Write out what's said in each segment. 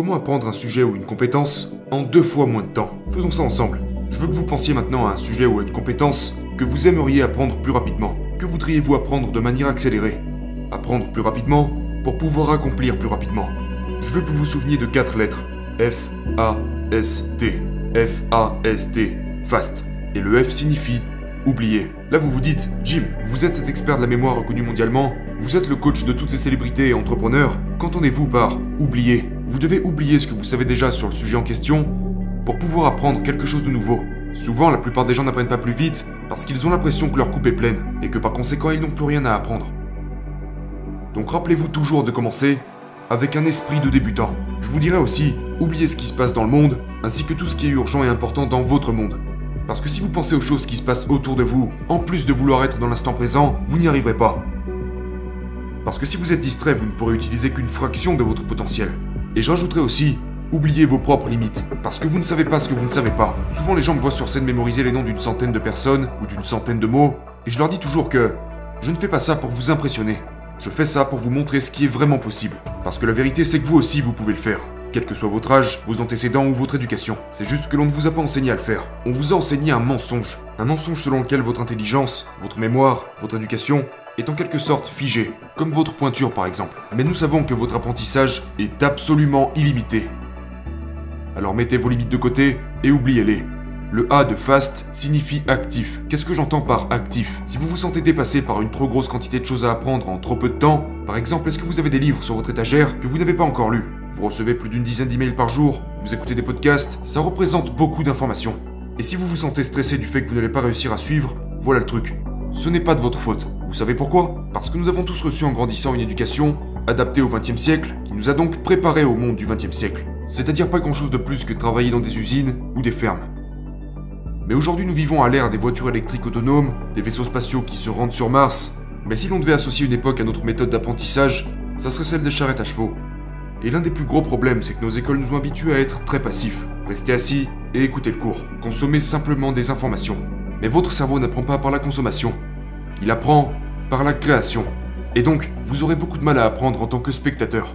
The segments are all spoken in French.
Comment apprendre un sujet ou une compétence en deux fois moins de temps? Faisons ça ensemble. Je veux que vous pensiez maintenant à un sujet ou à une compétence que vous aimeriez apprendre plus rapidement. Que voudriez-vous apprendre de manière accélérée? Apprendre plus rapidement pour pouvoir accomplir plus rapidement. Je veux que vous vous souveniez de quatre lettres. F, A, S, T. F, A, S, T. Fast. Et le F signifie oublier. Là vous vous dites, Jim, vous êtes cet expert de la mémoire reconnu mondialement, vous êtes le coach de toutes ces célébrités et entrepreneurs, qu'entendez-vous par oublier? Vous devez oublier ce que vous savez déjà sur le sujet en question pour pouvoir apprendre quelque chose de nouveau. Souvent, la plupart des gens n'apprennent pas plus vite parce qu'ils ont l'impression que leur coupe est pleine et que par conséquent ils n'ont plus rien à apprendre. Donc rappelez-vous toujours de commencer avec un esprit de débutant. Je vous dirais aussi, oubliez ce qui se passe dans le monde, ainsi que tout ce qui est urgent et important dans votre monde. Parce que si vous pensez aux choses qui se passent autour de vous, en plus de vouloir être dans l'instant présent, vous n'y arriverez pas. Parce que si vous êtes distrait, vous ne pourrez utiliser qu'une fraction de votre potentiel. Et je rajouterai aussi, oubliez vos propres limites. Parce que vous ne savez pas ce que vous ne savez pas. Souvent les gens me voient sur scène mémoriser les noms d'une centaine de personnes ou d'une centaine de mots, et je leur dis toujours que je ne fais pas ça pour vous impressionner. Je fais ça pour vous montrer ce qui est vraiment possible. Parce que la vérité, c'est que vous aussi, vous pouvez le faire. Quel que soit votre âge, vos antécédents ou votre éducation. C'est juste que l'on ne vous a pas enseigné à le faire. On vous a enseigné un mensonge. Un mensonge selon lequel votre intelligence, votre mémoire, votre éducation est en quelque sorte figée. Comme votre pointure par exemple. Mais nous savons que votre apprentissage est absolument illimité. Alors mettez vos limites de côté et oubliez-les. Le A de fast signifie actif. Qu'est-ce que j'entends par actif? Si vous vous sentez dépassé par une trop grosse quantité de choses à apprendre en trop peu de temps, par exemple, est-ce que vous avez des livres sur votre étagère que vous n'avez pas encore lus? Vous recevez plus d'une dizaine d'emails par jour, vous écoutez des podcasts, ça représente beaucoup d'informations. Et si vous vous sentez stressé du fait que vous n'allez pas réussir à suivre, voilà le truc. Ce n'est pas de votre faute. Vous savez pourquoi? Parce que nous avons tous reçu en grandissant une éducation adaptée au XXe siècle, qui nous a donc préparés au monde du XXe siècle. C'est-à-dire pas grand-chose de plus que travailler dans des usines ou des fermes. Mais aujourd'hui, nous vivons à l'ère des voitures électriques autonomes, des vaisseaux spatiaux qui se rendent sur Mars. Mais si l'on devait associer une époque à notre méthode d'apprentissage, ça serait celle des charrettes à chevaux. Et l'un des plus gros problèmes, c'est que nos écoles nous ont habitués à être très passifs. Rester assis et écouter le cours. Consommer simplement des informations. Mais votre cerveau n'apprend pas par la consommation. Il apprend par la création. Et donc, vous aurez beaucoup de mal à apprendre en tant que spectateur.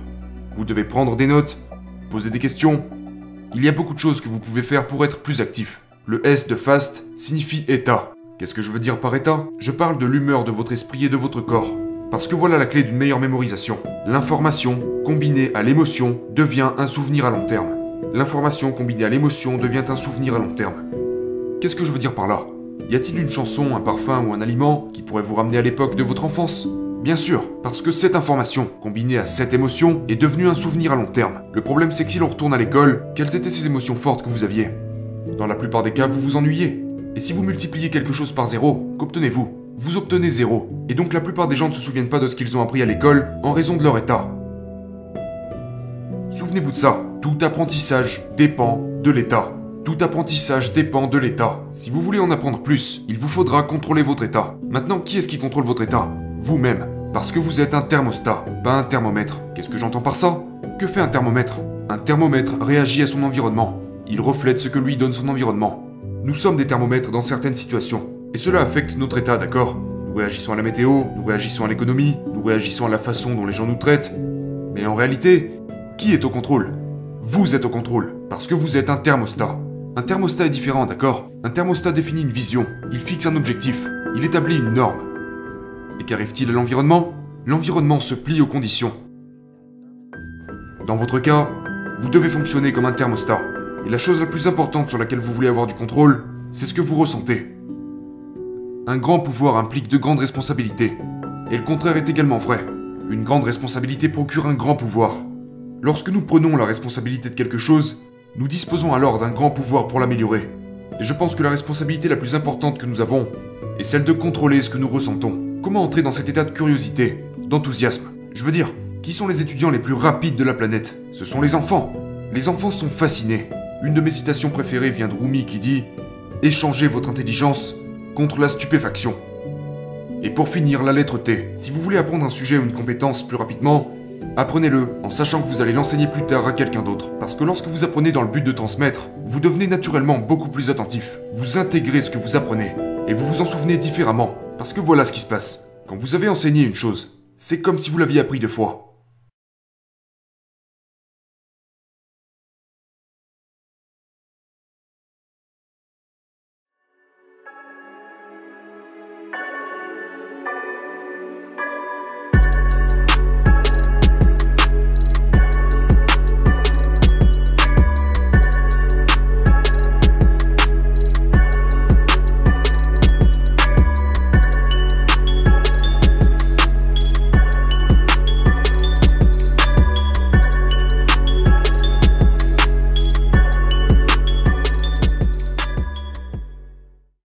Vous devez prendre des notes, poser des questions. Il y a beaucoup de choses que vous pouvez faire pour être plus actif. Le S de fast signifie état. Qu'est-ce que je veux dire par état? Je parle de l'humeur de votre esprit et de votre corps. Parce que voilà la clé d'une meilleure mémorisation. L'information, combinée à l'émotion, devient un souvenir à long terme. L'information combinée à l'émotion devient un souvenir à long terme. Qu'est-ce que je veux dire par là? Y a-t-il une chanson, un parfum ou un aliment qui pourrait vous ramener à l'époque de votre enfance? Bien sûr, parce que cette information, combinée à cette émotion, est devenue un souvenir à long terme. Le problème c'est que si l'on retourne à l'école, quelles étaient ces émotions fortes que vous aviez? Dans la plupart des cas, vous vous ennuyez. Et si vous multipliez quelque chose par zéro, qu'obtenez-vous? Vous obtenez zéro. Et donc la plupart des gens ne se souviennent pas de ce qu'ils ont appris à l'école en raison de leur état. Souvenez-vous de ça. Tout apprentissage dépend de l'état. Tout apprentissage dépend de l'état. Si vous voulez en apprendre plus, il vous faudra contrôler votre état. Maintenant, qui est-ce qui contrôle votre état? Vous-même. Parce que vous êtes un thermostat, pas un thermomètre. Qu'est-ce que j'entends par ça? Que fait un thermomètre? Un thermomètre réagit à son environnement. Il reflète ce que lui donne son environnement. Nous sommes des thermomètres dans certaines situations. Et cela affecte notre état, d'accord? Nous réagissons à la météo, nous réagissons à l'économie, nous réagissons à la façon dont les gens nous traitent. Mais en réalité, qui est au contrôle? Vous êtes au contrôle, parce que vous êtes un thermostat. Un thermostat est différent, d'accord? Un thermostat définit une vision, il fixe un objectif, il établit une norme. Et qu'arrive-t-il à l'environnement? L'environnement se plie aux conditions. Dans votre cas, vous devez fonctionner comme un thermostat. Et la chose la plus importante sur laquelle vous voulez avoir du contrôle, c'est ce que vous ressentez. Un grand pouvoir implique de grandes responsabilités. Et le contraire est également vrai. Une grande responsabilité procure un grand pouvoir. Lorsque nous prenons la responsabilité de quelque chose, nous disposons alors d'un grand pouvoir pour l'améliorer. Et je pense que la responsabilité la plus importante que nous avons est celle de contrôler ce que nous ressentons. Comment entrer dans cet état de curiosité, d'enthousiasme? Je veux dire, qui sont les étudiants les plus rapides de la planète? Ce sont les enfants. Les enfants sont fascinés. Une de mes citations préférées vient de Rumi qui dit Échangez votre intelligence contre la stupéfaction. Et pour finir, la lettre T. Si vous voulez apprendre un sujet ou une compétence plus rapidement, apprenez-le en sachant que vous allez l'enseigner plus tard à quelqu'un d'autre. Parce que lorsque vous apprenez dans le but de transmettre, vous devenez naturellement beaucoup plus attentif. Vous intégrez ce que vous apprenez. Et vous vous en souvenez différemment. Parce que voilà ce qui se passe. Quand vous avez enseigné une chose, c'est comme si vous l'aviez appris deux fois.